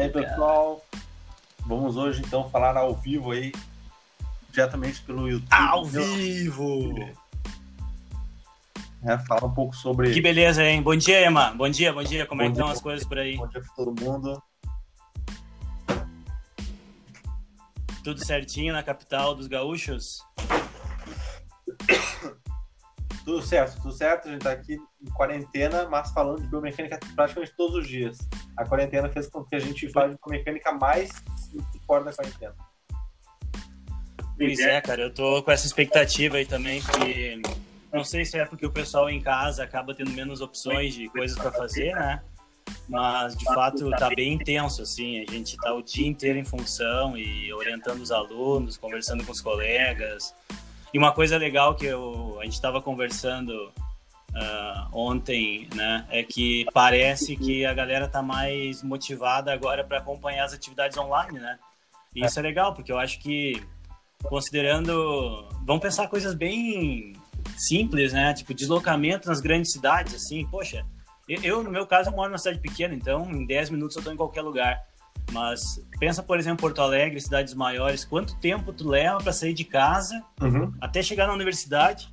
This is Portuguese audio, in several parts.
E aí, pessoal? Vamos hoje então falar ao vivo aí, diretamente pelo YouTube. Ao vivo! É, falar um pouco sobre. Que beleza, hein? Bom dia, Emma. Bom dia, bom dia. Como é que estão as coisas por aí? Bom dia pra todo mundo. Tudo certinho na capital dos gaúchos? Tudo certo, tudo certo. A gente tá aqui em quarentena, mas falando de biomecânica praticamente todos os dias. A quarentena fez com que a gente fale de biomecânica mais fora da quarentena. Pois é, cara, eu tô com essa expectativa aí também, que não sei se é porque o pessoal em casa acaba tendo menos opções de coisas para fazer, né? Mas de fato tá bem intenso, assim. A gente tá o dia inteiro em função e orientando os alunos, conversando com os colegas. E uma coisa legal que eu, a gente estava conversando uh, ontem, né, é que parece que a galera tá mais motivada agora para acompanhar as atividades online, né? E isso é legal, porque eu acho que considerando, vamos pensar coisas bem simples, né? Tipo deslocamento nas grandes cidades, assim, poxa. Eu, no meu caso, eu moro numa cidade pequena, então em 10 minutos eu tô em qualquer lugar. Mas pensa, por exemplo, Porto Alegre, cidades maiores, quanto tempo tu leva para sair de casa Uhum. até chegar na universidade,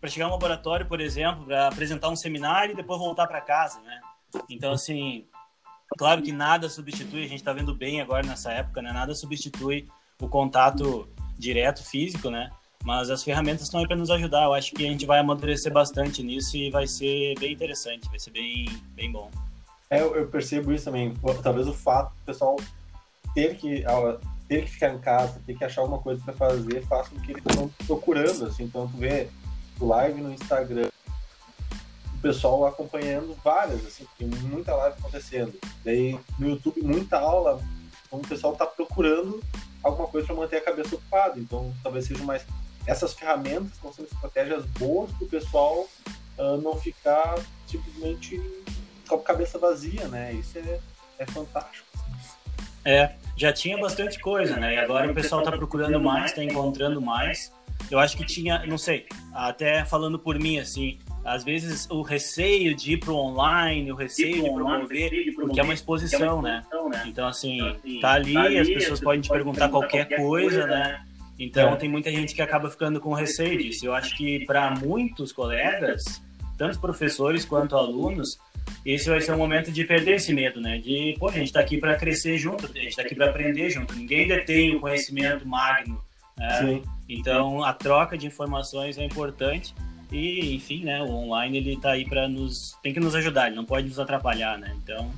para chegar no laboratório, por exemplo, para apresentar um seminário e depois voltar para casa, né? Então, assim, claro que nada substitui, a gente está vendo bem agora nessa época, né? Nada substitui o contato direto físico, né? Mas as ferramentas estão aí para nos ajudar. Eu acho que a gente vai amadurecer bastante nisso e vai ser bem interessante, vai ser bem, bem bom. É, eu, percebo isso também. Talvez o fato do pessoal ter que, ter que ficar em casa, ter que achar alguma coisa para fazer, faça com que eles estão procurando. Assim. Então, tu vê live no Instagram, o pessoal acompanhando várias, assim, tem muita live acontecendo. Daí, no YouTube, muita aula, então o pessoal está procurando alguma coisa para manter a cabeça ocupada. Então, talvez sejam mais. Essas ferramentas estão sendo estratégias boas para o pessoal ah, não ficar simplesmente com a cabeça vazia, né? Isso é, é fantástico. É, já tinha bastante coisa, né? E agora o pessoal tá procurando mais, tá encontrando mais. Eu acho que tinha, não sei, até falando por mim, assim, às vezes o receio de ir pro online, o receio de promover, porque é uma exposição, né? Então, assim, tá ali, as pessoas podem te perguntar qualquer coisa, né? Então, É. tem muita gente que acaba ficando com receio disso. Eu acho que para muitos colegas, tanto professores quanto alunos, esse vai ser um momento de perder esse medo, né? De, pô, a gente tá aqui para crescer junto, a gente tá aqui para aprender junto. Ninguém detém o conhecimento magno. Né? Então, a troca de informações é importante. E, enfim, né, o online ele tá aí para nos tem que nos ajudar, ele não pode nos atrapalhar, né? Então,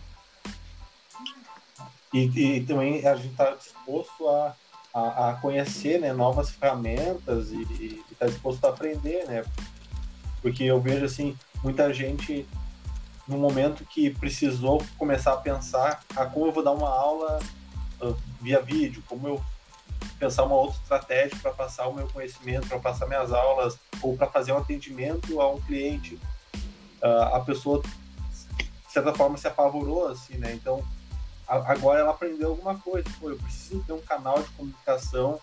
E, e também a gente está disposto a, a, a conhecer né, novas ferramentas e está disposto a aprender, né? Porque eu vejo assim muita gente no momento que precisou começar a pensar a como eu vou dar uma aula ah, via vídeo, como eu pensar uma outra estratégia para passar o meu conhecimento, para passar minhas aulas ou para fazer um atendimento a um cliente. Ah, a pessoa de certa forma se apavorou assim, né? Então a- agora ela aprendeu alguma coisa. Pô, eu preciso ter um canal de comunicação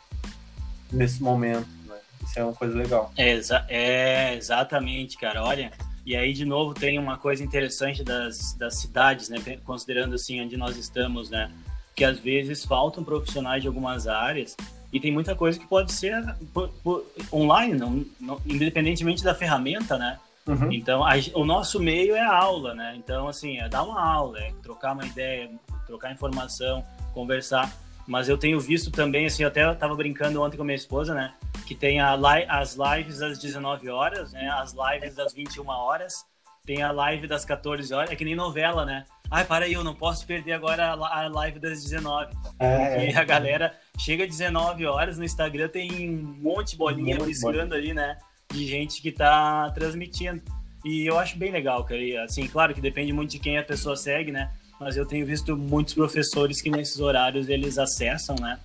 nesse momento, né? Isso é uma coisa legal. é, exa- é exatamente, cara. Olha, e aí de novo tem uma coisa interessante das, das cidades, né? Considerando assim onde nós estamos, né? Que às vezes faltam profissionais de algumas áreas e tem muita coisa que pode ser por- por- online, não, não- independentemente da ferramenta, né? Uhum. Então, a o nosso meio é a aula, né? Então, assim, é dar uma aula, é trocar uma ideia, trocar informação, conversar. Mas eu tenho visto também, assim, eu até estava brincando ontem com a minha esposa, né? Que tem a as lives às 19 horas, né? As lives das 21 horas, tem a live das 14 horas, é que nem novela, né? Ai, para aí, eu não posso perder agora a li- a live das 19. É, E a galera chega às 19 horas no Instagram, tem um monte de bolinha piscando ali, né? De gente que tá transmitindo. E eu acho bem legal, cara. E, assim, claro que depende muito de quem a pessoa segue, né? Mas eu tenho visto muitos professores que nesses horários eles acessam, né?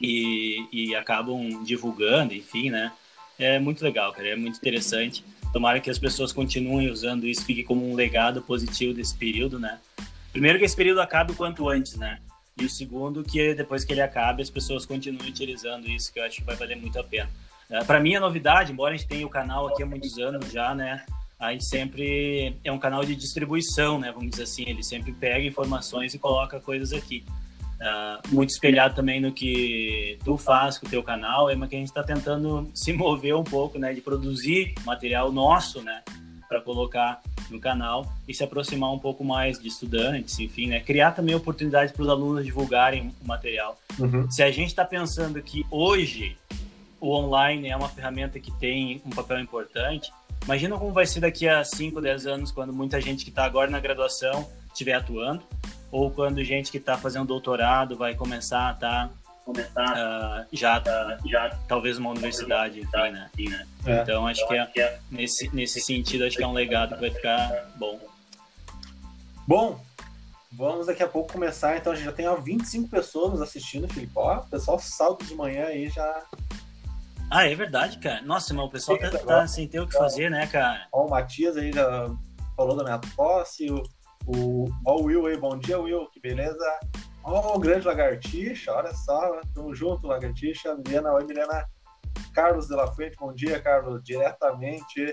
E, e acabam divulgando, enfim, né? É muito legal, cara. É muito interessante. Tomara que as pessoas continuem usando isso, fique como um legado positivo desse período, né? Primeiro que esse período acabe o quanto antes, né? E o segundo que depois que ele acabe, as pessoas continuem utilizando isso, que eu acho que vai valer muito a pena. para mim é novidade, embora a gente tenha o canal aqui há muitos anos já, né? a gente sempre é um canal de distribuição, né? Vamos dizer assim, ele sempre pega informações e coloca coisas aqui. Uh, muito espelhado também no que tu faz com o teu canal, é que a gente está tentando se mover um pouco, né? De produzir material nosso, né? Para colocar no canal e se aproximar um pouco mais de estudantes, enfim, né? Criar também oportunidades para os alunos divulgarem o material. Uhum. Se a gente está pensando que hoje o online é uma ferramenta que tem um papel importante, imagina como vai ser daqui a 5, 10 anos, quando muita gente que está agora na graduação estiver atuando, ou quando gente que está fazendo doutorado vai começar a estar tá começar uh, já já talvez uma universidade enfim, né? né? É. então acho que é, nesse nesse sentido acho que é um legado que vai ficar bom bom vamos daqui a pouco começar então a gente já tem ó, 25 pessoas nos assistindo Felipe ó, o pessoal salto de manhã aí já ah, é verdade, cara. Nossa, mas o pessoal tá, tá, sem ter o que fazer, né, cara? Ó, o Matias aí já falou da minha tosse, o, o, ó, o Will aí, bom dia, Will, que beleza. Ó, o grande lagartixa, olha só, tamo junto, lagartixa. Milena, oi, Milena. Carlos de la Fuente, bom dia, Carlos, diretamente.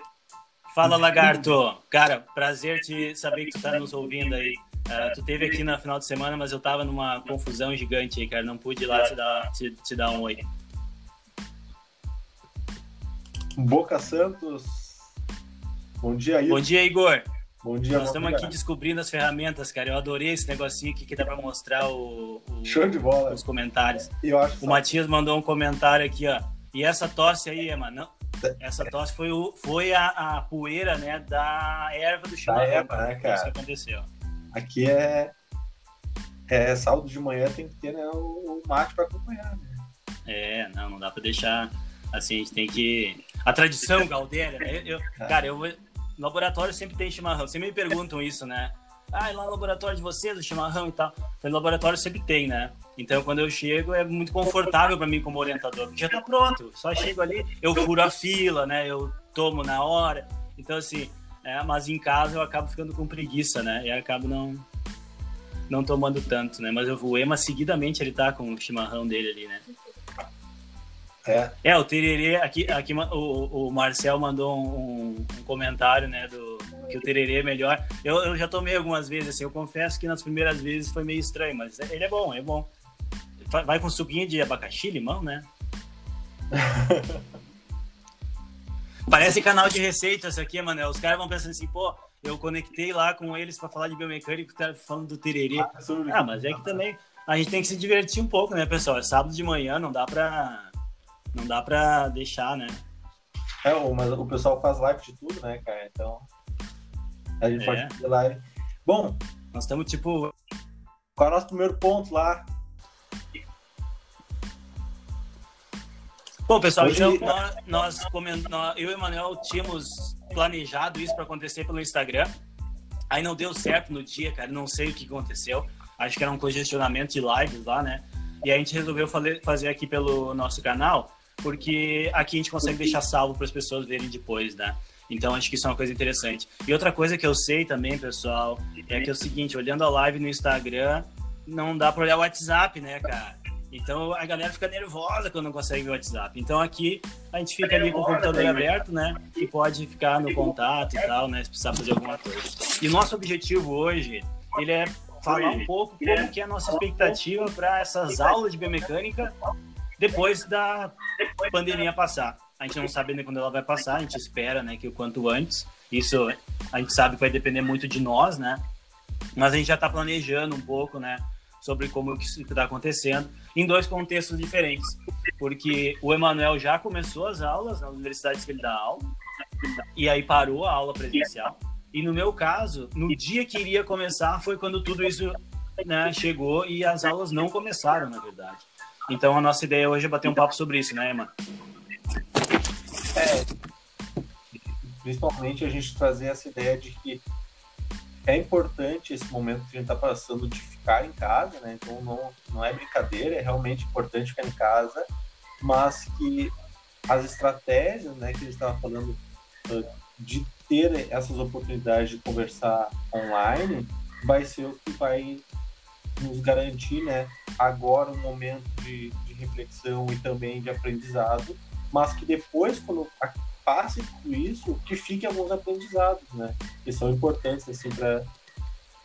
Fala, lagarto. Cara, prazer te saber que tu tá nos ouvindo aí. Uh, tu teve aqui na final de semana, mas eu tava numa confusão gigante aí, cara. Não pude ir lá te dar, te, te dar um oi. Boca Santos. Bom dia, Igor. Bom dia, Igor. Bom dia, Nós estamos aqui descobrindo as ferramentas, cara. Eu adorei esse negocinho aqui que dá para mostrar o, o, Show de bola. os comentários. Eu acho o Matias mandou um comentário aqui, ó. E essa tosse aí, Ema, não, essa tosse foi, o, foi a, a poeira, né, da erva do chimarrão. Da erva, né, cara? Isso que aconteceu. Aqui é, é saldo de manhã, tem que ter né, o, o mate para acompanhar, né? É, não, não dá para deixar Assim, a gente tem que. A tradição Galdéria, né? Eu, cara, eu no laboratório sempre tem chimarrão. Sempre me perguntam isso, né? Ah, lá no laboratório de vocês, o chimarrão e tal. No laboratório sempre tem, né? Então, quando eu chego, é muito confortável para mim como orientador, já tá pronto. Só chego ali, eu furo a fila, né? Eu tomo na hora. Então, assim, é, mas em casa eu acabo ficando com preguiça, né? E acabo não não tomando tanto, né? Mas eu vou Ema seguidamente ele tá com o chimarrão dele ali, né? É. é, o Tererê, aqui, aqui o, o Marcel mandou um, um, comentário, né, do que o Tererê é melhor. Eu, eu já tomei algumas vezes, assim, eu confesso que nas primeiras vezes foi meio estranho, mas ele é bom, é bom. Vai com suquinho de abacaxi, limão, né? Parece canal de receitas aqui, mano. Os caras vão pensando assim, pô, eu conectei lá com eles para falar de biomecânica, tá falando do tererê. Ah, ah, mas é que também a gente tem que se divertir um pouco, né, pessoal? É sábado de manhã, não dá pra não dá pra deixar, né? É, mas o pessoal faz live de tudo, né, cara? Então. A gente é. pode fazer live. Bom. Nós estamos tipo. Qual é o nosso primeiro ponto lá? Bom, pessoal, então nós, nós, eu e o Manuel tínhamos planejado isso para acontecer pelo Instagram. Aí não deu certo no dia, cara. Não sei o que aconteceu. Acho que era um congestionamento de lives lá, né? E a gente resolveu fazer aqui pelo nosso canal porque aqui a gente consegue deixar salvo para as pessoas verem depois, né? Então acho que isso é uma coisa interessante. E outra coisa que eu sei também, pessoal, é que é o seguinte, olhando a live no Instagram, não dá para olhar o WhatsApp, né, cara? Então a galera fica nervosa quando não consegue ver o WhatsApp. Então aqui a gente fica ali com o computador aberto, né? E pode ficar no contato e tal, né? Se precisar fazer alguma coisa. E nosso objetivo hoje, ele é falar um pouco como que é a nossa expectativa para essas aulas de biomecânica depois da pandemia passar. A gente não sabe nem quando ela vai passar, a gente espera, né, que o quanto antes. Isso a gente sabe que vai depender muito de nós, né? Mas a gente já está planejando um pouco, né, sobre como isso está acontecendo em dois contextos diferentes, porque o Emanuel já começou as aulas nas universidades que ele dá aula e aí parou a aula presencial. E no meu caso, no dia que iria começar foi quando tudo isso né, chegou e as aulas não começaram, na verdade. Então a nossa ideia hoje é bater um papo sobre isso, né, Emma? É, principalmente a gente trazer essa ideia de que é importante esse momento que a gente está passando de ficar em casa, né? Então não, não é brincadeira, é realmente importante ficar em casa, mas que as estratégias, né, que a gente estava falando de ter essas oportunidades de conversar online, vai ser o que vai nos garantir, né, agora um momento de, de reflexão e também de aprendizado, mas que depois, quando passe tudo isso, que fique alguns aprendizados, né? Que são importantes, assim, para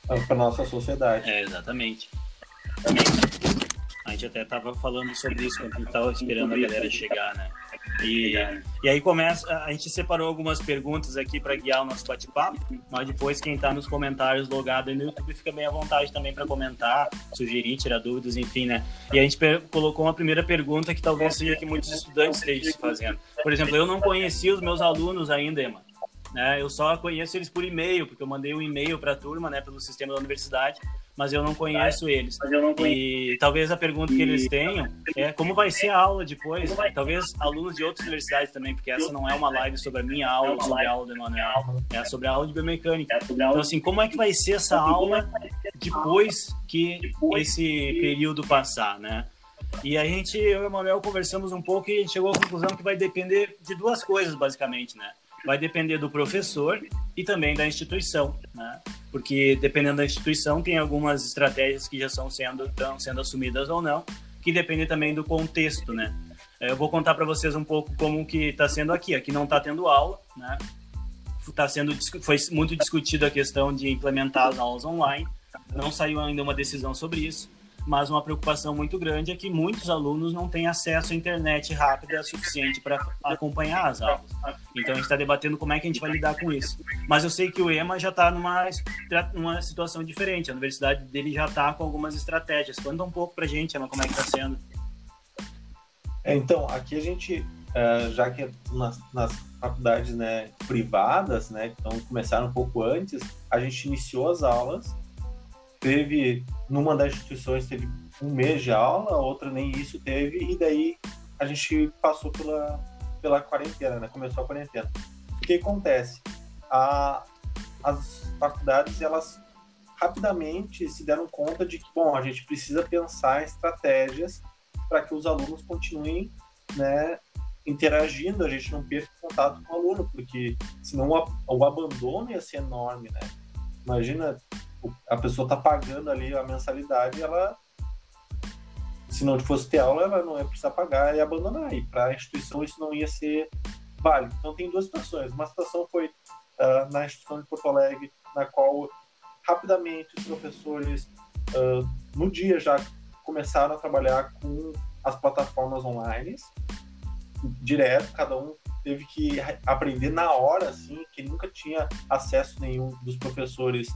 a nossa sociedade. É, exatamente. exatamente. A gente até estava falando sobre isso quando a gente estava esperando a galera chegar, né? E, e aí começa, a gente separou algumas perguntas aqui para guiar o nosso bate-papo, mas depois quem está nos comentários logado aí no YouTube fica bem à vontade também para comentar, sugerir, tirar dúvidas, enfim, né? E a gente colocou uma primeira pergunta que talvez seja que muitos estudantes estejam se fazendo. Por exemplo, eu não conhecia os meus alunos ainda, Emma. Né? Eu só conheço eles por e-mail, porque eu mandei um e-mail para a turma, né, pelo sistema da universidade, mas eu não conheço eles. Não conheço. E talvez a pergunta que eles tenham é como vai ser a aula depois. Talvez alunos de outras universidades também, porque essa não é uma live sobre a minha aula, sobre a aula do Emanuel, é sobre a aula de biomecânica. Então, assim, como é que vai ser essa aula depois que esse período passar, né? E a gente, eu e o Emanuel conversamos um pouco e a gente chegou à conclusão que vai depender de duas coisas, basicamente, né? Vai depender do professor e também da instituição, né? Porque dependendo da instituição, tem algumas estratégias que já estão sendo, estão sendo assumidas ou não, que depende também do contexto, né? É, eu vou contar para vocês um pouco como que está sendo aqui. Aqui não está tendo aula, né? Tá sendo, foi muito discutida a questão de implementar as aulas online. Não saiu ainda uma decisão sobre isso mas uma preocupação muito grande é que muitos alunos não têm acesso à internet rápida suficiente para acompanhar as aulas. Então a gente está debatendo como é que a gente vai lidar com isso. Mas eu sei que o EMA já está numa, numa situação diferente, a universidade dele já está com algumas estratégias. Conta um pouco para a gente, Emma, como é que está sendo. É, então, aqui a gente, é, já que nas, nas faculdades né, privadas, né, então começaram um pouco antes, a gente iniciou as aulas teve, numa das instituições, teve um mês de aula, outra nem isso teve, e daí a gente passou pela, pela quarentena, né? Começou a quarentena. O que acontece? A, as faculdades, elas rapidamente se deram conta de que, bom, a gente precisa pensar estratégias para que os alunos continuem, né, interagindo, a gente não perca contato com o aluno, porque senão o abandono ia ser enorme, né? Imagina a pessoa está pagando ali a mensalidade ela se não fosse ter aula ela não ia precisar pagar e abandonar. E para a instituição isso não ia ser válido. Então tem duas situações. Uma situação foi uh, na instituição de Porto Alegre na qual rapidamente os professores uh, no dia já começaram a trabalhar com as plataformas online direto cada um teve que aprender na hora assim que nunca tinha acesso nenhum dos professores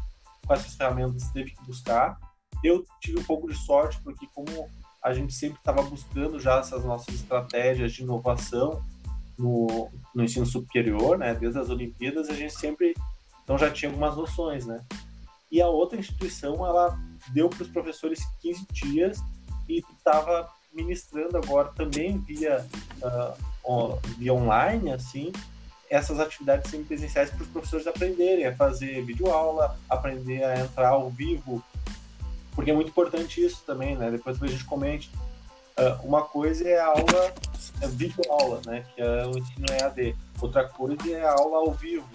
com essas ferramentas teve que buscar. Eu tive um pouco de sorte, porque como a gente sempre estava buscando já essas nossas estratégias de inovação no, no ensino superior, né? Desde as Olimpíadas, a gente sempre então já tinha algumas noções, né? E a outra instituição, ela deu para os professores 15 dias e estava ministrando agora também via, uh, via online, assim, essas atividades semipresenciais para os professores aprenderem a fazer videoaula, aprender a entrar ao vivo, porque é muito importante isso também, né? Depois a gente comente. Uh, uma coisa é a aula, é videoaula, né? Que é o ensino EAD. Outra coisa é a aula ao vivo,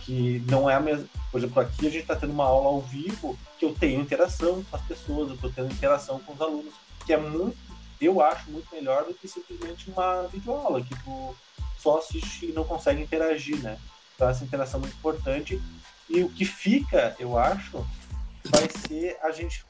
que não é a mesma. Por exemplo, aqui a gente está tendo uma aula ao vivo que eu tenho interação com as pessoas, eu estou tendo interação com os alunos, que é muito, eu acho muito melhor do que simplesmente uma videoaula, que tu só assiste e não consegue interagir, né? Então essa interação é muito importante. E o que fica, eu acho, vai ser a gente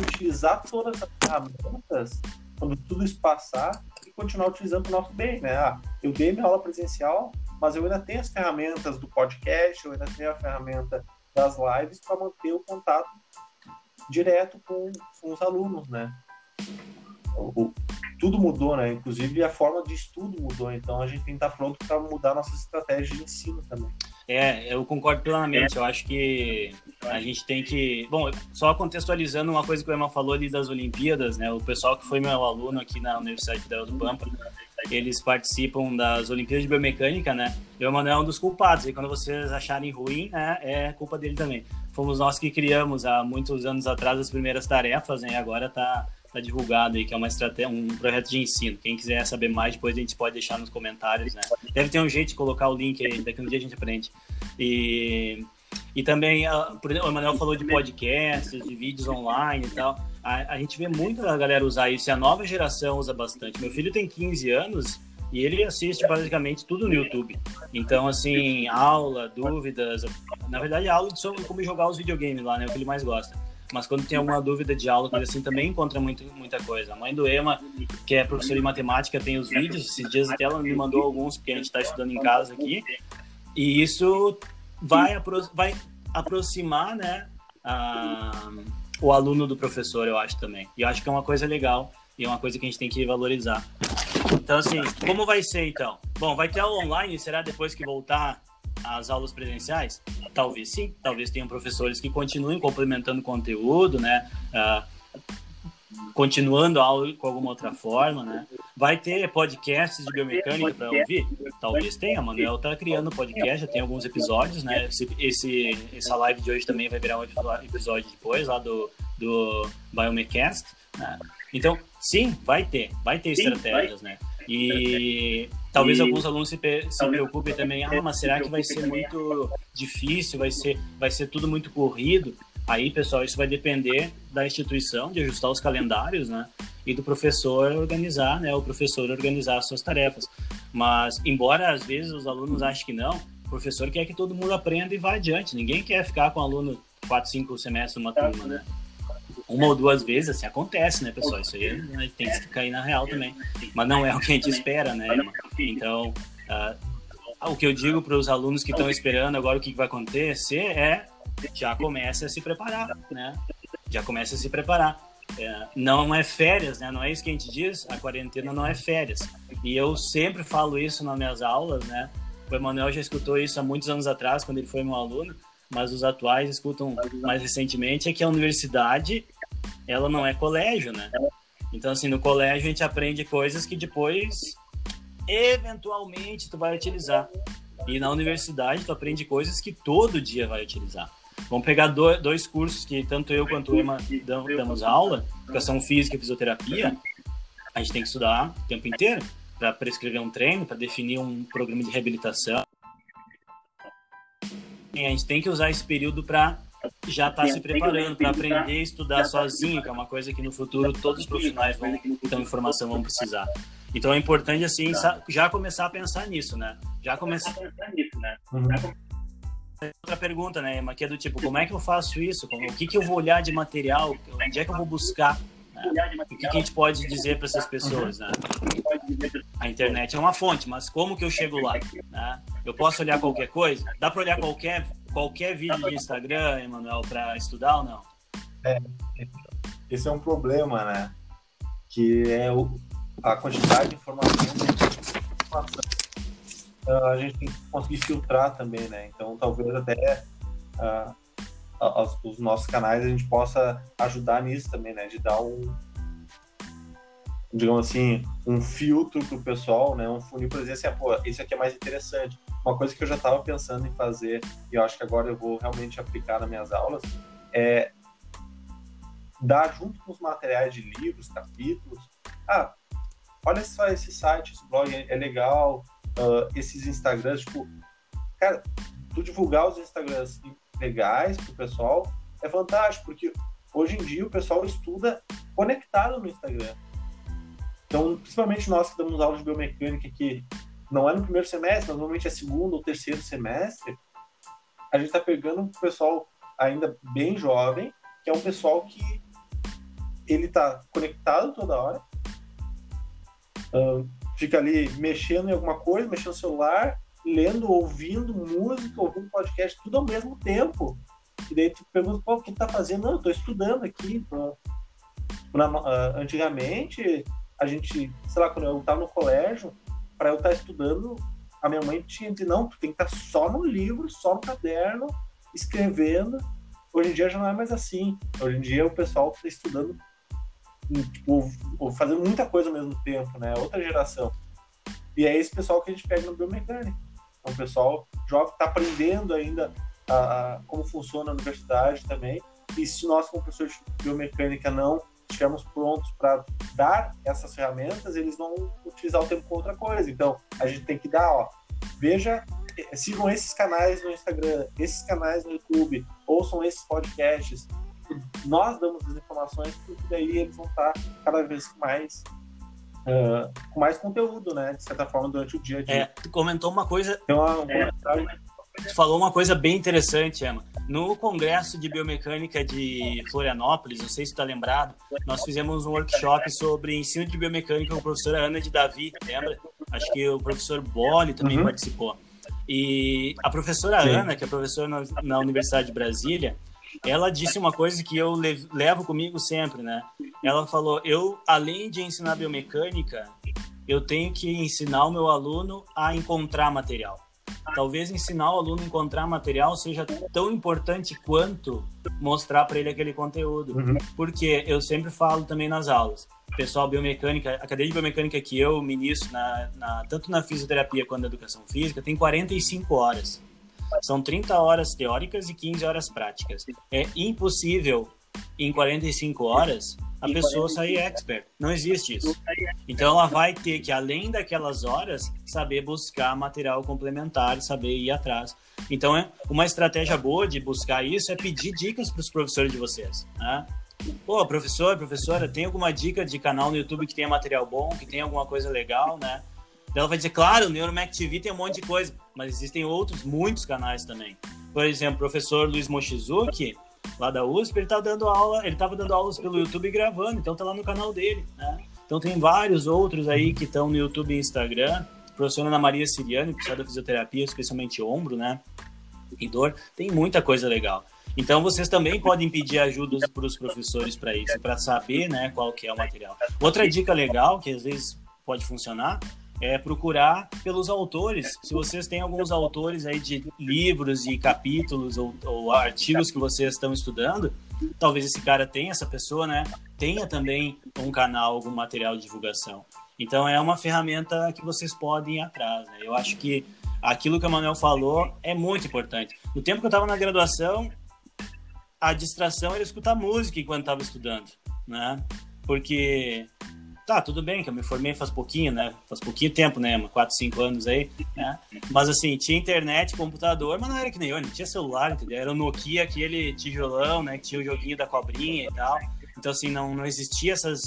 utilizar todas as ferramentas quando tudo isso passar e continuar utilizando o nosso bem, né? Ah, eu dei minha aula presencial, mas eu ainda tenho as ferramentas do podcast, eu ainda tenho a ferramenta das lives para manter o contato direto com, com os alunos, né? O, tudo mudou, né? Inclusive a forma de estudo mudou, então a gente tem que estar pronto para mudar nossas estratégias de ensino também. É, eu concordo plenamente. Eu acho que a gente tem que. Bom, só contextualizando uma coisa que o Emma falou ali das Olimpíadas, né? O pessoal que foi meu aluno aqui na Universidade Federal do Pampa, eles participam das Olimpíadas de Biomecânica, né? E o Emanuel é um dos culpados. E quando vocês acharem ruim, né, é culpa dele também. Fomos nós que criamos há muitos anos atrás as primeiras tarefas, né? E agora tá está divulgado aí, que é uma estratégia, um projeto de ensino. Quem quiser saber mais, depois a gente pode deixar nos comentários, né? Deve ter um jeito de colocar o link aí, daqui um dia a gente aprende. E, e também, por exemplo, o Emanuel falou de podcasts, de vídeos online e tal. A, a gente vê muito a galera usar isso e a nova geração usa bastante. Meu filho tem 15 anos E ele assiste basicamente tudo no YouTube. Então, assim, aula, dúvidas. Na verdade, aula sobre como jogar os videogames lá, né? O que ele mais gosta. Mas quando tem alguma dúvida de aula, coisa assim, também encontra muito, muita coisa. A mãe do Ema, que é professora de matemática, tem os vídeos. Esses dias até ela me mandou alguns, porque a gente está estudando em casa aqui. E isso vai, apro vai aproximar, né? A, o aluno do professor, eu acho também. E eu acho que é uma coisa legal e é uma coisa que a gente tem que valorizar. Então, assim, como vai ser então? Bom, vai ter aula online, será depois que voltar às aulas presenciais? Talvez sim, talvez tenham professores que continuem complementando o conteúdo, né? Uh, continuando a aula com alguma outra forma, né? Vai ter podcasts de biomecânica para ouvir? Talvez tenha, Manuel tá criando podcast, já tem alguns episódios, né? Esse, esse, essa live de hoje também vai virar um episódio depois lá do, do Biomecast, né? Então, sim, vai ter, vai ter estratégias, né? E talvez e... alguns alunos se, se preocupem também, ah, mas será que vai ser muito difícil, vai ser, vai ser tudo muito corrido? Aí, pessoal, isso vai depender da instituição de ajustar os calendários, né? E do professor organizar, né? O professor organizar as suas tarefas. Mas, embora às vezes os alunos achem que não, o professor quer que todo mundo aprenda e vá adiante. Ninguém quer ficar com o aluno quatro, cinco semestres numa turma, né? Uma ou duas vezes, assim, acontece, né, pessoal? Isso aí né, tem que cair na real também. Mas não é o que a gente espera, né? Então, uh, o que eu digo para os alunos que estão esperando agora o que vai acontecer é já começa a se preparar, né? Já começa a se preparar. É, não é férias, né? Não é isso que a gente diz. A quarentena não é férias. E eu sempre falo isso nas minhas aulas, né? O Emanuel já escutou isso há muitos anos atrás, quando ele foi meu aluno, mas os atuais escutam mais recentemente, é que a universidade, ela não é colégio, né? Então, assim, no colégio a gente aprende coisas que depois, eventualmente, tu vai utilizar. E na universidade tu aprende coisas que todo dia vai utilizar. Vamos pegar dois cursos que tanto eu quanto o Ema damos aula, educação física e fisioterapia. A gente tem que estudar o tempo inteiro para prescrever um treino, para definir um programa de reabilitação. E a gente tem que usar esse período para já estar tá se preparando para aprender a estudar sozinho, que é uma coisa que no futuro todos os profissionais vão então informação vão precisar. Então é importante assim já começar a pensar nisso, né? Já começar a pensar nisso, né? Uhum outra pergunta, né, Emma, que é do tipo, como é que eu faço isso? O que, que eu vou olhar de material? Onde é que eu vou buscar? Né? O que, que, a gente pode dizer para essas pessoas? Né? A internet é uma fonte, mas como que eu chego lá? Né? Eu posso olhar qualquer coisa? Dá para olhar qualquer, qualquer vídeo de Instagram, Emanuel, para estudar ou não? É, esse é um problema, né? Que é o, a quantidade de informação, informação uh, a gente tem que conseguir filtrar também, né? Então, talvez até uh, os, os nossos canais a gente possa ajudar nisso também, né? De dar um, digamos assim, um filtro para o pessoal, né? Um funil para dizer assim, ah, pô, isso aqui é mais interessante. Uma coisa que eu já estava pensando em fazer e eu acho que agora eu vou realmente aplicar nas minhas aulas é dar junto com os materiais de livros, capítulos, ah, olha só esse site, esse blog é, legal, uh, esses Instagrams, tipo, cara, tu divulgar os Instagrams legais pro pessoal é fantástico, porque hoje em dia o pessoal estuda conectado no Instagram. Então, principalmente nós que damos aula de biomecânica, que não é no primeiro semestre, mas normalmente é segundo ou terceiro semestre, a gente está pegando um pessoal ainda bem jovem, que é um pessoal que ele está conectado toda hora, fica ali mexendo em alguma coisa, mexendo no celular, lendo, ouvindo música, ouvindo podcast, tudo ao mesmo tempo. E daí tu pergunta, pô, o que tá fazendo? Não, eu tô estudando aqui. Na, uh, antigamente, a gente, sei lá, quando eu tava no colégio, para eu estar tá estudando, a minha mãe tinha de não, tu tem que estar tá só no livro, só no caderno, escrevendo. Hoje em dia já não é mais assim. Hoje em dia o pessoal está estudando tipo, fazendo muita coisa ao mesmo tempo, né? Outra geração. E é esse pessoal que a gente pega no biomecânica. É um pessoal jovem está aprendendo ainda a, a, como funciona a universidade também. E se nós, como professores de biomecânica, não estivermos prontos para dar essas ferramentas, eles vão utilizar o tempo com outra coisa. Então, a gente tem que dar, ó, veja, eh, sigam esses canais no Instagram, esses canais no YouTube, ouçam esses podcasts, nós damos as informações, porque daí eles vão estar cada vez mais uh, com mais conteúdo, né? De certa forma, durante o dia a dia. É, tu comentou uma coisa. Tem uma, um é, Tu falou uma coisa bem interessante, Emma. No Congresso de Biomecânica de Florianópolis, não sei se está lembrado, nós fizemos um workshop sobre ensino de biomecânica com a professora Ana de Davi, lembra? Acho que o professor Boli também uhum. participou. E a professora Sim. Ana, que é professora na, na Universidade de Brasília, ela disse uma coisa que eu levo comigo sempre, né? Ela falou: eu, além de ensinar biomecânica, eu tenho que ensinar o meu aluno a encontrar material. Talvez ensinar o aluno a encontrar material seja tão importante quanto mostrar para ele aquele conteúdo. Uhum. Porque eu sempre falo também nas aulas, pessoal biomecânica, a cadeia de biomecânica que eu ministro, na, na, tanto na fisioterapia quanto na educação física, tem 45 horas. São 30 horas teóricas e 15 horas práticas. É impossível, em 45 horas, a pessoa sair expert. Não existe isso. Então ela vai ter que, além daquelas horas, saber buscar material complementar, saber ir atrás. Então, é uma estratégia boa de buscar isso é pedir dicas para os professores de vocês. Né? Pô, professor, professora, tem alguma dica de canal no YouTube que tenha material bom, que tenha alguma coisa legal, né? Ela vai dizer, claro, o Neuromac TV tem um monte de coisa, mas existem outros, muitos canais também. Por exemplo, o professor Luiz Mochizuki, lá da USP, ele tá dando aula, ele tava dando aulas pelo YouTube gravando, então tá lá no canal dele, né? Então tem vários outros aí que estão no YouTube e Instagram. Professora Ana Maria Siriani, professora da fisioterapia, especialmente ombro, né? E dor, tem muita coisa legal. Então vocês também podem pedir ajuda para os professores para isso, para saber, né, qual que é o material. Outra dica legal que às vezes pode funcionar é procurar pelos autores. Se vocês têm alguns autores aí de livros e capítulos ou, ou artigos que vocês estão estudando, talvez esse cara tenha, essa pessoa, né, tenha também um canal, algum material de divulgação. Então é uma ferramenta que vocês podem ir atrás. Né? Eu acho que aquilo que o Manuel falou é muito importante. No tempo que eu estava na graduação, a distração era escutar música enquanto estava estudando, né? Porque Tá, tudo bem que eu me formei faz pouquinho, né? Faz pouquinho tempo, né? 4, 5 anos aí, né? Mas assim, tinha internet, computador, mas não era que nem eu, não tinha celular, entendeu? Era o Nokia, aquele tijolão, né? Que tinha o joguinho da cobrinha e tal. Então, assim, não, não existia essas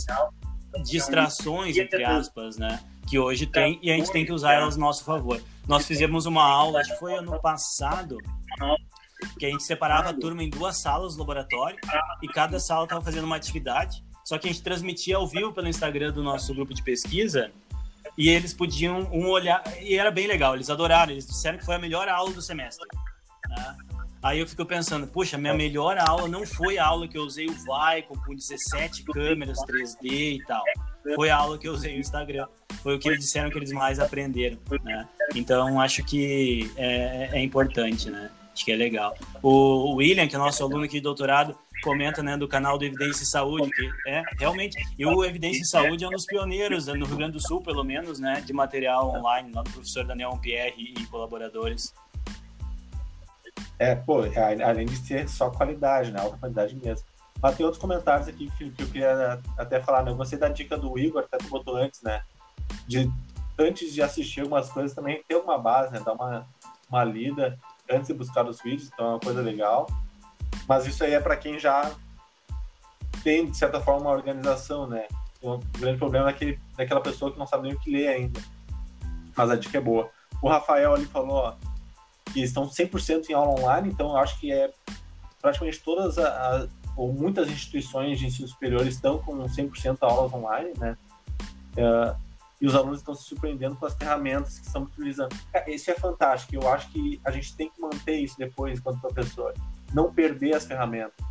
distrações, entre aspas, né? Que hoje tem e a gente tem que usar elas a nosso favor. Nós fizemos uma aula, acho que foi ano passado, que a gente separava a turma em duas salas do laboratório e cada sala estava fazendo uma atividade só que a gente transmitia ao vivo pelo Instagram do nosso grupo de pesquisa e eles podiam um olhar. E era bem legal, eles adoraram, eles disseram que foi a melhor aula do semestre. Né? Aí eu fico pensando, puxa, minha melhor aula não foi a aula que eu usei o Vicon com 17 câmeras 3D e tal. Foi a aula que eu usei o Instagram. Foi o que eles disseram que eles mais aprenderam, né? Então acho que é, é importante, né? Acho que é legal. O William, que é nosso aluno aqui de doutorado, comenta né, do canal do Evidência e Saúde, que é realmente. E o Evidência e Saúde é um dos pioneiros, no Rio Grande do Sul, pelo menos, né, de material online, lá do professor Daniel Pierre e colaboradores. É, pô, além de ser só qualidade, né, alta qualidade mesmo. Mas tem outros comentários aqui que eu queria até falar, né? Eu gostei da dica do Igor, até tu botou antes, né? De antes de assistir algumas coisas também ter uma base, né? Dar uma, uma lida antes de buscar os vídeos, então é uma coisa legal. Mas isso aí é para quem já tem, de certa forma, uma organização, né? O grande problema é aquele, daquela pessoa que não sabe nem o que ler ainda. Mas a dica é boa. O Rafael ali falou ó, que estão 100% em aula online, então eu acho que é praticamente todas as, ou muitas instituições de ensino superior estão com 100% aulas online, né? Uh, e os alunos estão se surpreendendo com as ferramentas que estamos utilizando. Isso é fantástico. Eu acho que a gente tem que manter isso depois, enquanto professor não perder as ferramentas.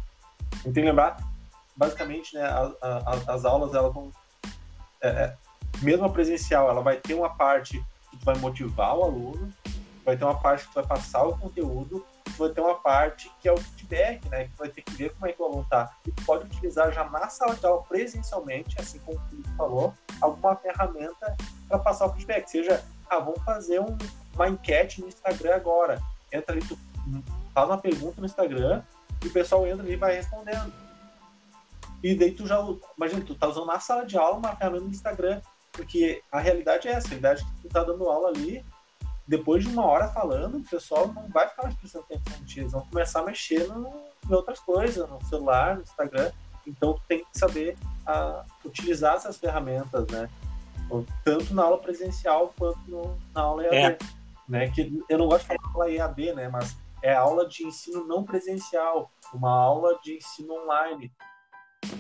Tem que lembrar, basicamente, né, a, a, as aulas, elas vão, é, é, mesmo a presencial, ela vai ter uma parte que tu vai motivar o aluno, vai ter uma parte que tu vai passar o conteúdo, vai ter uma parte que é o feedback, né, que vai ter que ver como é que o aluno tá. E tu pode utilizar já na sala de aula presencialmente, assim como o Felipe falou, alguma ferramenta para passar o feedback. Seja, ah, vamos fazer um, uma enquete no Instagram agora. Entra ali, tu faz uma pergunta no Instagram e o pessoal entra e vai respondendo. E daí tu já, imagina, tu tá usando na sala de aula uma ferramenta no Instagram, porque a realidade é essa, a realidade é que tu tá dando aula ali, depois de uma hora falando, o pessoal não vai ficar mais prestando atenção em ti, eles vão começar a mexer no, em outras coisas, no celular, no Instagram, então tu tem que saber a, utilizar essas ferramentas, né? tanto na aula presencial quanto no, na aula EAD. É. Né? Que eu não gosto de falar EAD, né? Mas é aula de ensino não presencial, uma aula de ensino online,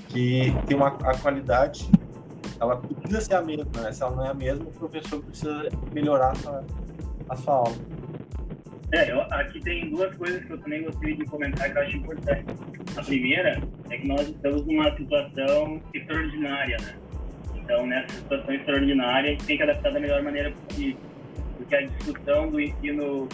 que tem uma a qualidade, ela precisa ser a mesma, né? Se ela não é a mesma, o professor precisa melhorar a sua, a sua aula. É, eu, aqui tem duas coisas que eu também gostaria de comentar que eu acho importante. A primeira é que nós estamos numa situação extraordinária, né? Então, nessa situação extraordinária, a gente tem que adaptar da melhor maneira possível. Porque a discussão do ensino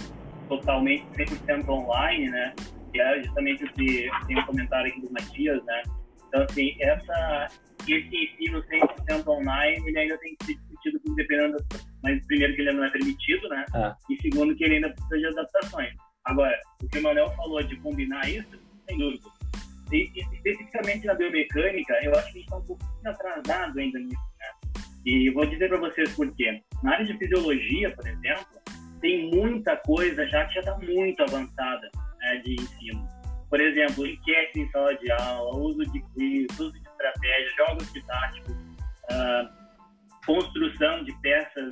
totalmente 100% online, né? Que é justamente o que tem um comentário aqui do Matias, né? Então, assim, essa, esse ensino 100% online, ele ainda tem que ser discutido dependendo das mas primeiro que ele não é permitido, né? Ah. E segundo que ele ainda precisa de adaptações. Agora, o que o Manuel falou de combinar isso, sem dúvida. E, especificamente na biomecânica, eu acho que a gente está um pouquinho atrasado ainda nisso, né? E vou dizer para vocês por quê. Na área de fisiologia, por exemplo, tem muita coisa já que já está muito avançada né, de ensino. Por exemplo, enquete em sala de aula, uso de quiz, uso de estratégia, jogos didáticos, uh, construção de peças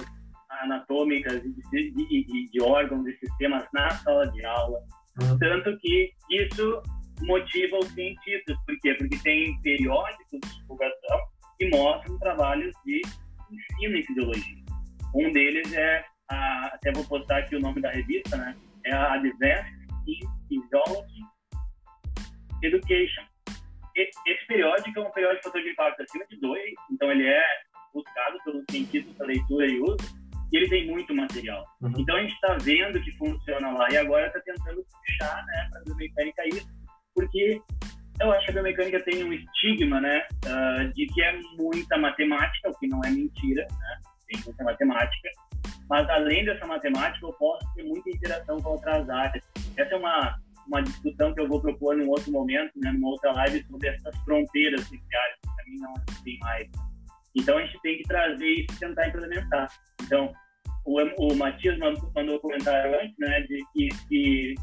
anatômicas e de, de, de, de, órgãos e sistemas na sala de aula. Uhum. Tanto que isso motiva os cientistas. Por quê? Porque tem periódicos de divulgação que mostram trabalhos de ensino em fisiologia. Um deles é, a, até vou postar aqui o nome da revista, né? É a Advanced in Physiology Education. Esse periódico é um periódico de fator de impacto acima de 2, então ele é buscado pelos cientistas para leitura e uso, e ele tem muito material. Uhum. Então a gente está vendo que funciona lá e agora está tentando puxar né, para a biomecânica isso, porque eu acho que a biomecânica tem um estigma né, uh, de que é muita matemática, o que não é mentira, né? tem muita matemática, mas além dessa matemática eu posso ter muita interação com outras áreas. Essa é uma, uma discussão que eu vou propor num outro momento, né, numa outra live, sobre essas fronteiras áreas, que para mim não tem mais. Então a gente tem que trazer isso e tentar implementar. Então, o, o Matias mandou, mandou um comentário antes, né, de que, que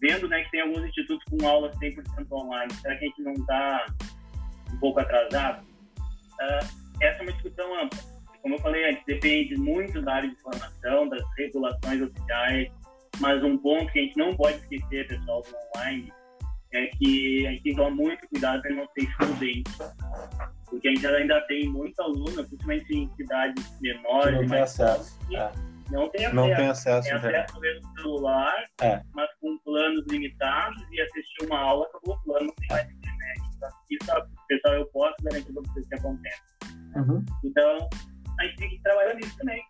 vendo né, que tem alguns institutos com aulas 100% online, será que a gente não está um pouco atrasado? Uh, essa é uma discussão ampla. Como eu falei antes, depende muito da área de formação, das regulações oficiais, mas um ponto que a gente não pode esquecer, pessoal, do online, é que a gente tem que tomar muito cuidado para não ser excludente porque a gente ainda tem muito aluno, principalmente em cidades menores. não tem acesso. É. Não tem acesso. Não tem acesso. Tem acesso mesmo no celular, é. mas com planos limitados e assistir uma aula, acabou o plano, não tem mais internet. Isso, pessoal, eu posso garantir para vocês que acontece. Uhum. Então, a gente tem que trabalhar nisso também.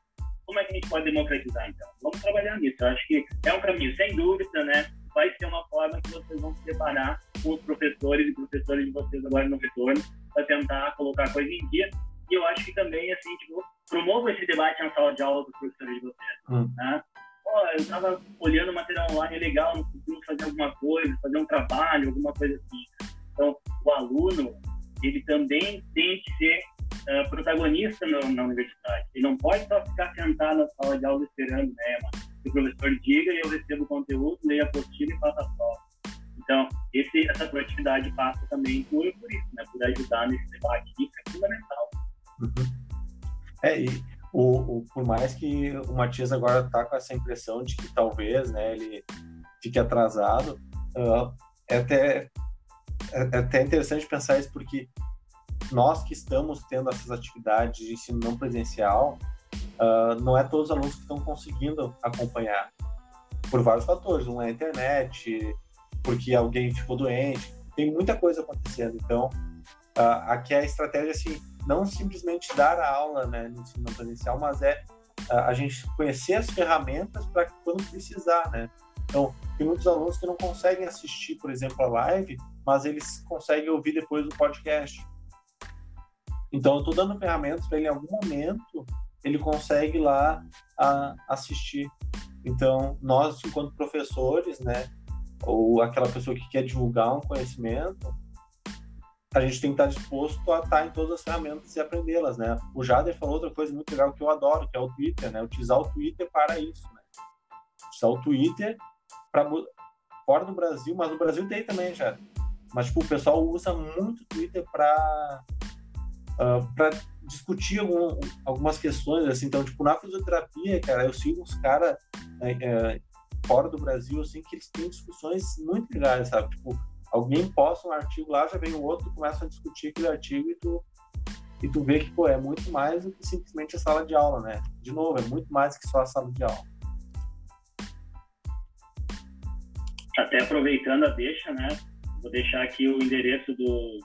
Como é que a gente pode democratizar, então? Vamos trabalhar nisso. Eu acho que é um caminho, sem dúvida, né? Vai ser uma forma que vocês vão se separar com os professores e professores de vocês agora no retorno para tentar colocar a coisa em dia. E eu acho que também, assim, tipo, promovo esse debate na sala de aula com os professores de vocês. Hum. Né? Pô, eu estava olhando o material online, é legal, no futuro fazer alguma coisa, fazer um trabalho, alguma coisa assim. Então, o aluno, ele também tem que ser uh, protagonista na universidade. Ele não pode só ficar sentado na sala de aula esperando, né? Que o professor diga e eu recebo o conteúdo, leio a apostila e faço a prova. Então, esse, essa proatividade passa também por, por isso, né? por ajudar nesse debate. Isso é fundamental. Uhum. É, e o, o, por mais que o Matias agora está com essa impressão de que talvez né, ele fique atrasado, uh, é, até, é, é até interessante pensar isso, porque nós que estamos tendo essas atividades de ensino não presencial, uh, não é todos os alunos que estão conseguindo acompanhar, por vários fatores. Não é a internet, porque alguém ficou doente, tem muita coisa acontecendo. Então, uh, aqui a estratégia assim, não simplesmente dar a aula né, no ensino presencial, mas é uh, a gente conhecer as ferramentas para quando precisar, né? Então, tem muitos alunos que não conseguem assistir, por exemplo, a live, mas eles conseguem ouvir depois o podcast. Então, eu estou dando ferramentas para ele em algum momento ele consegue lá a, assistir. Então, nós, enquanto professores, né, ou aquela pessoa que quer divulgar um conhecimento, a gente tem que estar disposto a estar em todas as ferramentas e aprendê-las, né? O Jader falou outra coisa muito legal que eu adoro, que é o Twitter, né? Utilizar o Twitter para isso, né? Utilizar o Twitter para fora do Brasil, mas no Brasil tem também, já. Mas tipo, o pessoal usa muito o Twitter para uh, ah, para discutir algum, algumas questões, assim, então, tipo, na fisioterapia, cara, eu sigo uns caras é, é, fora do Brasil, assim, que eles têm discussões muito legais, sabe? Tipo, alguém posta um artigo lá, já vem o outro, começa a discutir aquele artigo e tu, e tu vê que, pô, é muito mais do que simplesmente a sala de aula, né? De novo, é muito mais que só a sala de aula. Até aproveitando a deixa, né? Vou deixar aqui o endereço do,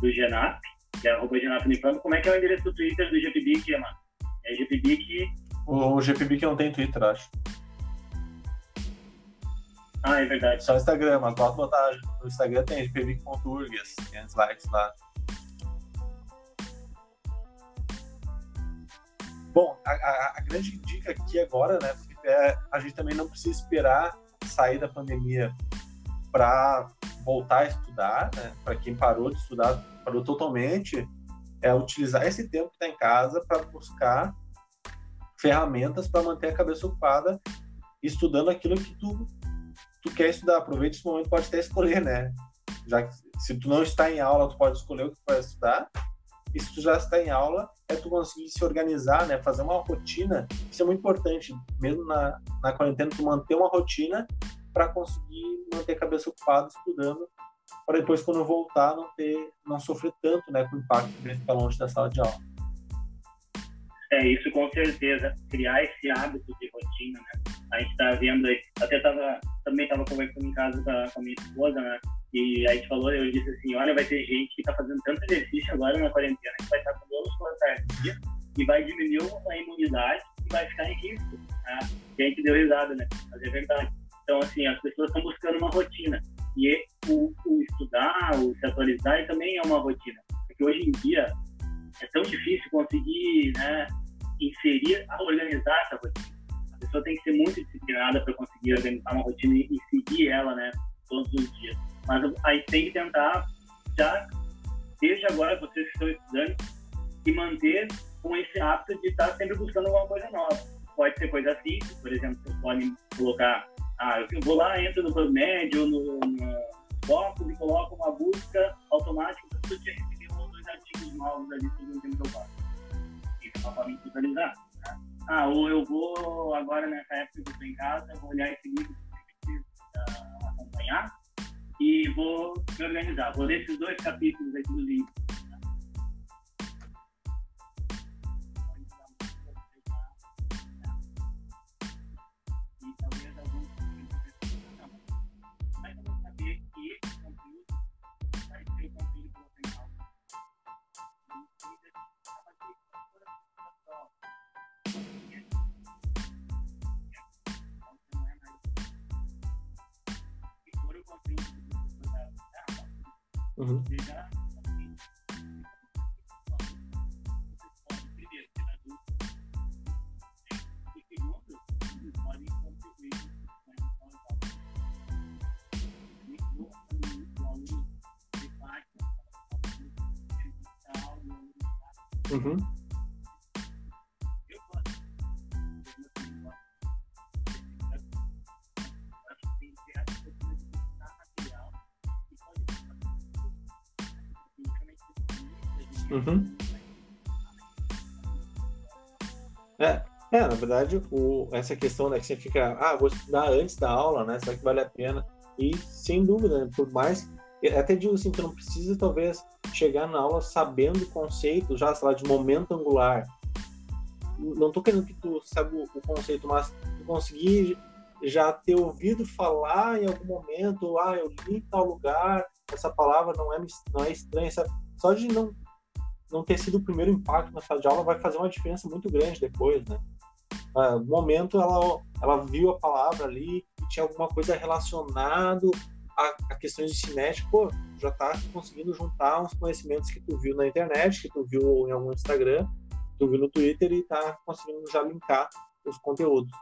do Genap, que é arroba Genap Unifam. Como é que é o endereço do Twitter do GPBIC, mano? É GPBIC... O GPBIC não tem Twitter, acho. Ah, é verdade. Só Instagram, mas pode botar no Instagram tem GPBIC.urgs, tem os likes lá. Bom, a, a, a, grande dica aqui agora, né, é a gente também não precisa esperar sair da pandemia para voltar a estudar, né? Para quem parou de estudar, parou totalmente, é utilizar esse tempo que está em casa para buscar ferramentas para manter a cabeça ocupada estudando aquilo que tu, tu quer estudar. Aproveita esse momento, pode até escolher, né? Já que se tu não está em aula, tu pode escolher o que tu vai estudar. E se tu já está em aula, é tu conseguir se organizar, né? Fazer uma rotina. Isso é muito importante, mesmo na, na quarentena, tu manter uma rotina para conseguir manter a cabeça ocupada estudando, para depois, quando voltar, não ter, não sofrer tanto, né, com o impacto de ficar longe da sala de aula. É, isso com certeza, criar esse hábito de rotina, né? A gente tá vendo aí, até tava, também tava conversando em casa com a, minha esposa, né? E a gente falou, eu disse assim, olha, vai ter gente que tá fazendo tanto exercício agora na quarentena que vai estar com dor muscular e vai diminuir a imunidade e vai ficar em risco, né? E a gente deu risada, né? Mas é verdade. Então, assim, as pessoas estão buscando uma rotina. E o, o estudar, o se atualizar também é uma rotina. Porque hoje em dia é tão difícil conseguir né, inserir, organizar essa rotina. A pessoa tem que ser muito disciplinada para conseguir organizar uma rotina e, e seguir ela né, todos os dias. Mas a gente tem que tentar, já desde agora, vocês que estão estudando, e manter com esse hábito de estar sempre buscando alguma coisa nova. Pode ser coisa simples, por exemplo, vocês podem colocar ah, eu vou lá, entro no PubMed ou no, no e coloco uma busca automática para você receber um ou dois artigos novos ali sobre um tema que eu faço. Isso é uma forma de visualizar. Né? Ah, ou eu vou, agora nessa época que eu estou em casa, vou olhar esse livro que eu preciso uh, acompanhar e vou me organizar. Vou ler esses dois capítulos aqui do livro Uhum. Uhum. Uhum. É, é, na verdade, o, essa questão né, que você fica, ah, vou estudar antes da aula, né? Será que vale a pena? E sem dúvida, né, por mais. Até digo assim, tu não precisa talvez chegar na aula sabendo o conceito, já, sei lá, de momento angular. Não tô querendo que tu saiba o, o conceito, mas tu conseguir já ter ouvido falar em algum momento, ah, eu li em tal lugar, essa palavra não é, não é estranha, sabe? Só de não não ter sido o primeiro impacto na sala de aula vai fazer uma diferença muito grande depois, né? Uh, no momento ela, ela viu a palavra ali tinha alguma coisa relacionado a, a questões de cinética, pô, já tá conseguindo juntar uns conhecimentos que tu viu na internet, que tu viu em algum Instagram, tu viu no Twitter e tá conseguindo já linkar os conteúdos.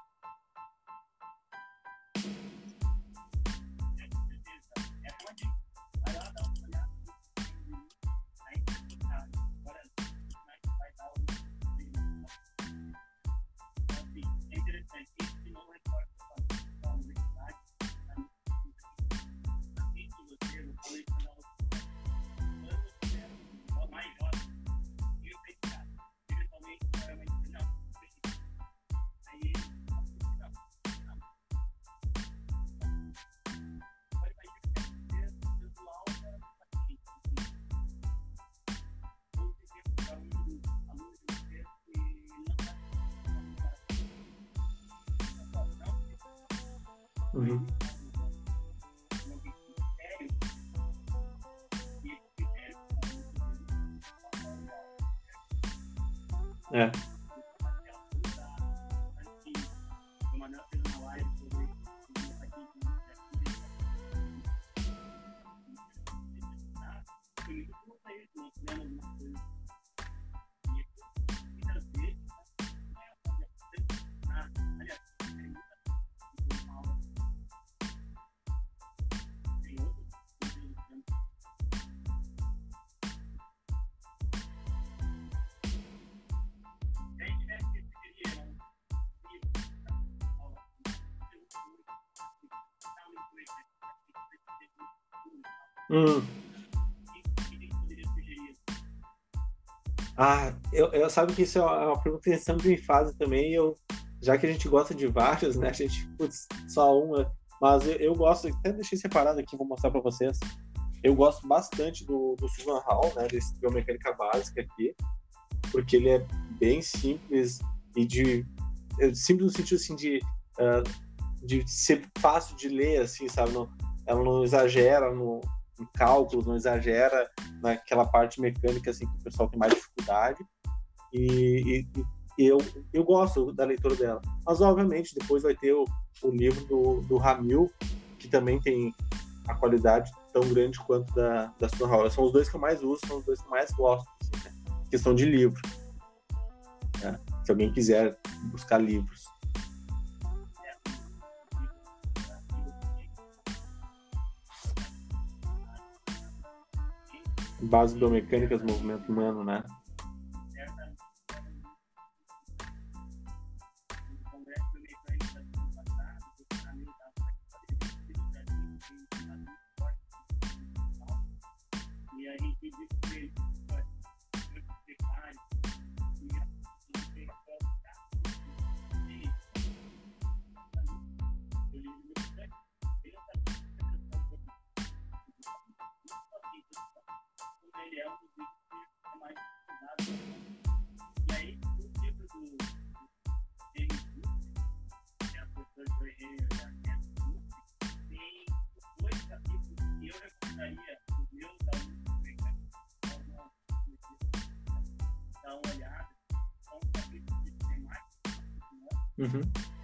Uhum. É. Hum. Ah, eu, eu sabe que isso é uma pergunta que sempre me fazem também. Eu, já que a gente gosta de vários, né? A gente, putz, só uma. Mas eu, eu gosto, até deixei separado aqui, vou mostrar para vocês. Eu gosto bastante do, do Susan Hall, né? Desse biomecânica básica aqui, porque ele é bem simples e de. Simples no sentido assim de. Uh, de ser fácil de ler, assim, sabe? Não, ela não exagera no, em cálculos, não exagera naquela parte mecânica assim que o pessoal tem mais dificuldade. E, e, e eu, eu gosto da leitura dela. Mas, obviamente, depois vai ter o, o livro do, do Ramil, que também tem a qualidade tão grande quanto da, da Hall. São os dois que eu mais uso, são os dois que eu mais gosto. Assim, né? Questão de livro. Né? Se alguém quiser buscar livros. Bases biomecânicas do movimento humano, né? Uhum. Uhum. Nossa língua é o os materiais mais atualizados, eles são infelizmente, esses dois eles aqui que é muito importante conhecer essa.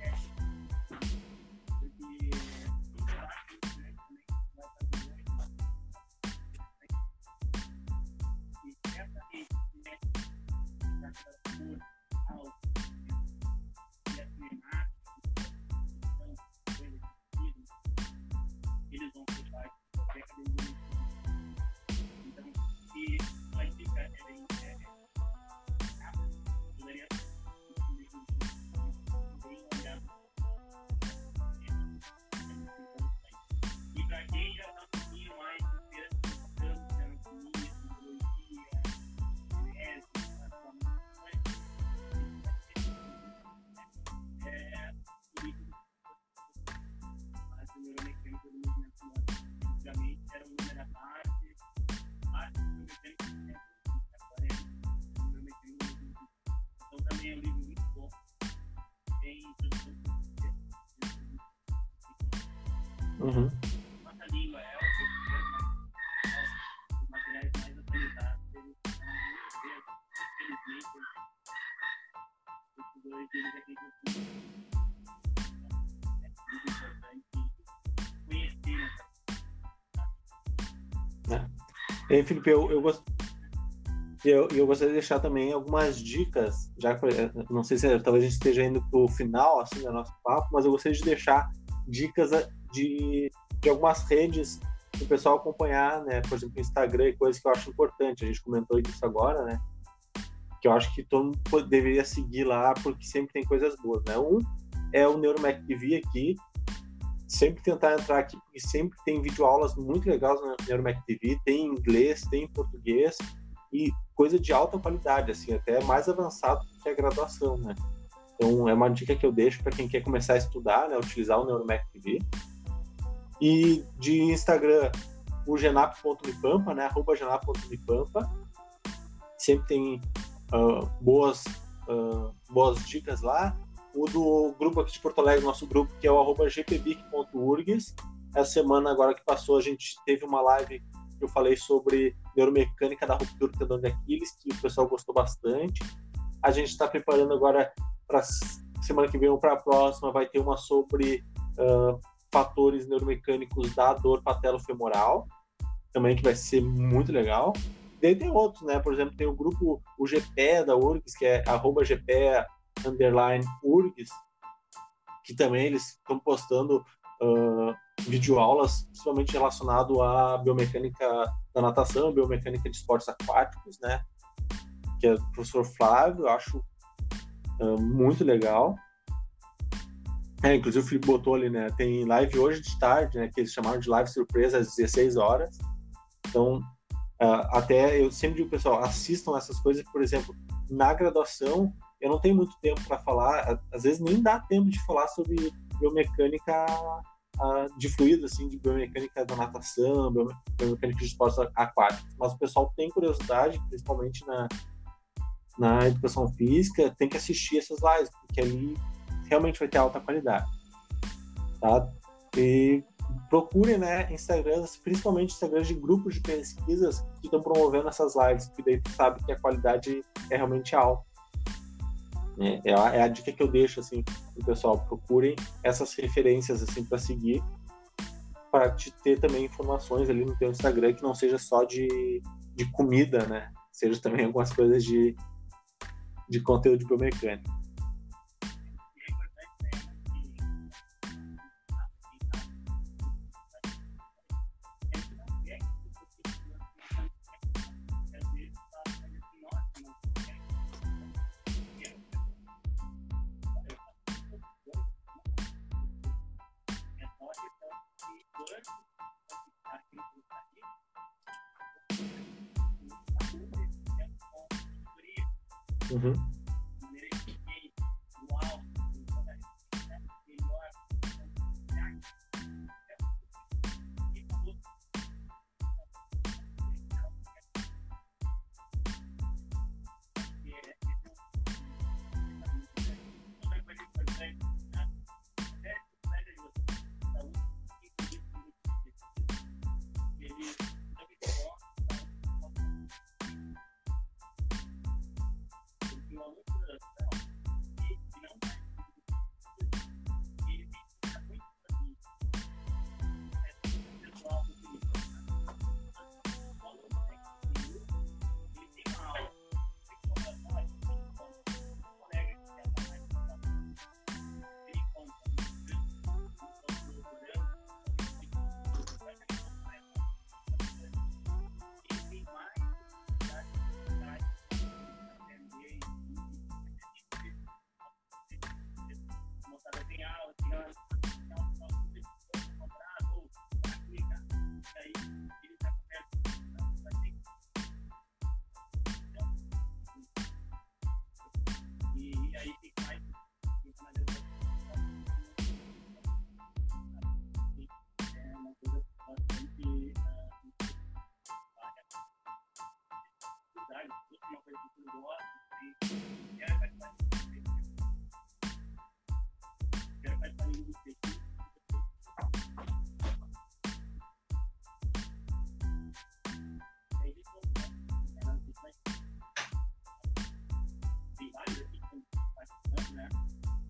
É. E Felipe, eu, eu gosto. Eu, eu gostaria de deixar também algumas dicas, já que não sei se talvez a gente esteja indo para o final assim, do nosso papo, mas eu gostaria de deixar dicas de, de algumas redes o pessoal acompanhar, né? Por exemplo, Instagram e coisas que eu acho importante. A gente comentou isso agora, né? Que eu acho que todo mundo deveria seguir lá porque sempre tem coisas boas, né? Um é o Neuromac TV aqui. Sempre tentar entrar aqui porque sempre tem videoaulas muito legais no Neuromac TV. Tem em inglês, tem em português e coisa de alta qualidade, assim, até mais avançado que a graduação, né? Então é uma dica que eu deixo para quem quer começar a estudar, né? Utilizar o Neuromac TV. E de Instagram, o genap.mipampa, né? Arroba genap.mipampa. Sempre tem uh, boas, uh, boas dicas lá. o do grupo aqui de Porto Alegre, nosso grupo, que é o gpbic.urgs. Essa semana agora que passou, a gente teve uma live que eu falei sobre neuromecânica da ruptura do tendão de Aquiles, que o pessoal gostou bastante. A gente está preparando agora para semana que vem ou para a próxima, vai ter uma sobre uh, fatores neuromecânicos da dor patelo-femoral, também que vai ser muito legal. E tem outros, né? Por exemplo, tem o grupo o GPE da URGS, que é arroba GPE underline URGS, que também eles estão postando uh, videoaulas principalmente relacionado à biomecânica da natação, biomecânica de esportes aquáticos, né? Que é o professor Flávio, eu acho uh, muito legal. É, inclusive o Felipe botou ali, né? Tem live hoje de tarde, né? Que eles chamaram de live surpresa às 16 horas. Então, uh, até eu sempre digo, pessoal, assistam essas coisas, por exemplo, na graduação, eu não tenho muito tempo para falar, às vezes nem dá tempo de falar sobre biomecânica uh, de fluido, assim, de biomecânica da natação, biomecânica de esportes aquáticos, mas o pessoal tem curiosidade, principalmente na, na educação física, tem que assistir essas lives, porque ali realmente vai ter alta qualidade, tá? E procure, né, Instagrams, principalmente Instagrams de grupos de pesquisas que estão promovendo essas lives, porque daí tu sabe que a qualidade é realmente alta. É, é, a, é a dica que eu deixo, assim, pro pessoal, procurem essas referências, assim, para seguir, para te ter também informações ali no teu Instagram que não seja só de, de comida, né, seja também algumas coisas de, de conteúdo biomecânico. Uh -huh.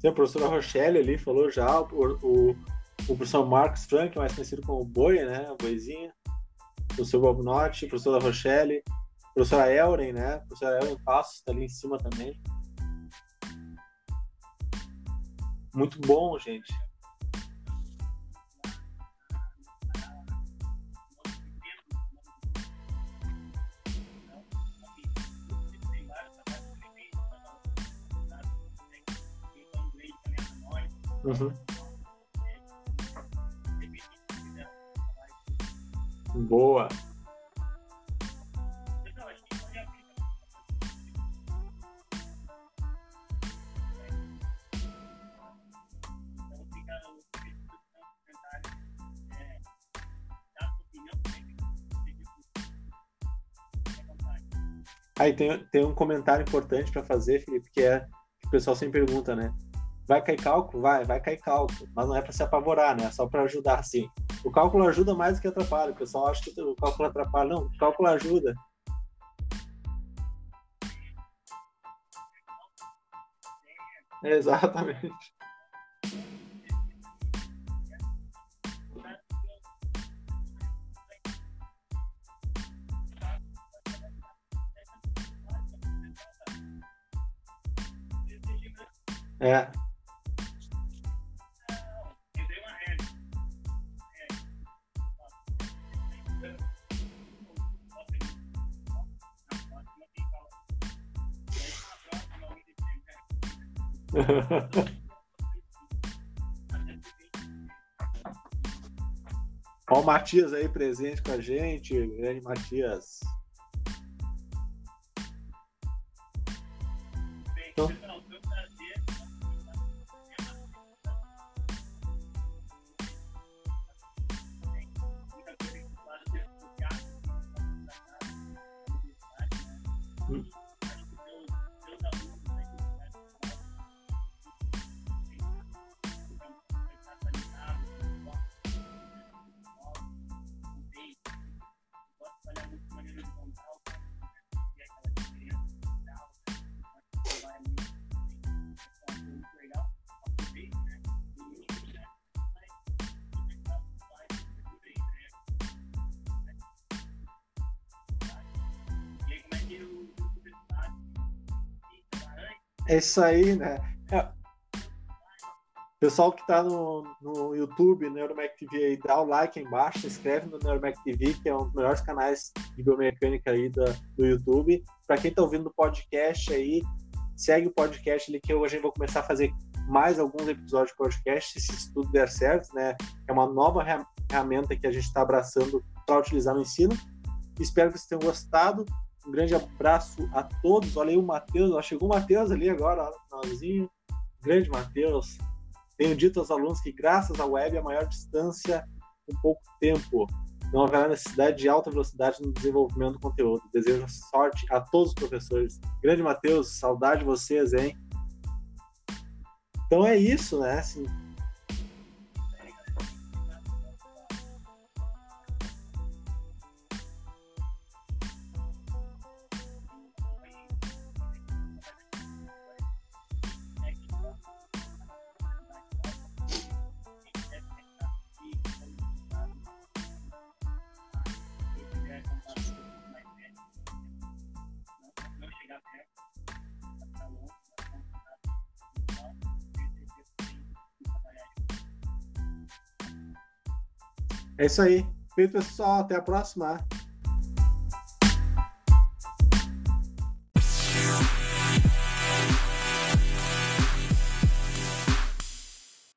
Sim, a professora Rochelle ali falou já, o, o, o professor Marcos Frank, mais conhecido como Boi, né? A Boizinha. O professor Bob Notti, a professora Rochelle, professora Elren, né? A professora Elren Passos está ali em cima também. Muito bom, gente. Uhum. Boa. Aí tem, tem um comentário importante para fazer, Felipe, que é que o pessoal sempre pergunta, né? Vai cair cálculo? Vai, vai cair cálculo. Mas não é para se apavorar, né? É só para ajudar, assim. O cálculo ajuda mais do que atrapalha. O pessoal acha que o cálculo atrapalha. Não, o cálculo ajuda. Exatamente. É. Olha o Matias aí presente com a gente, grande Matias. É isso aí, né? É. Pessoal que está no, no YouTube, Neuromac TV, aí, dá o like aí embaixo, se inscreve no Neuromac TV, que é um dos melhores canais de biomecânica aí do, do YouTube. Para quem está ouvindo o podcast aí, segue o podcast ali que hoje gente vai começar a fazer mais alguns episódios de podcast, se tudo der certo, né? É uma nova ferramenta que a gente está abraçando para utilizar no ensino. Espero que vocês tenham gostado. Um grande abraço a todos. Olha aí o Matheus, chegou o Matheus ali agora, finalzinho. Grande Matheus. Tenho dito aos alunos que, graças à web, a maior distância com pouco tempo. Não haverá necessidade de alta velocidade no desenvolvimento do conteúdo. Desejo sorte a todos os professores. Grande Matheus, saudade de vocês, hein? Então é isso, né? Assim, É isso aí. Feito, pessoal. Até a próxima.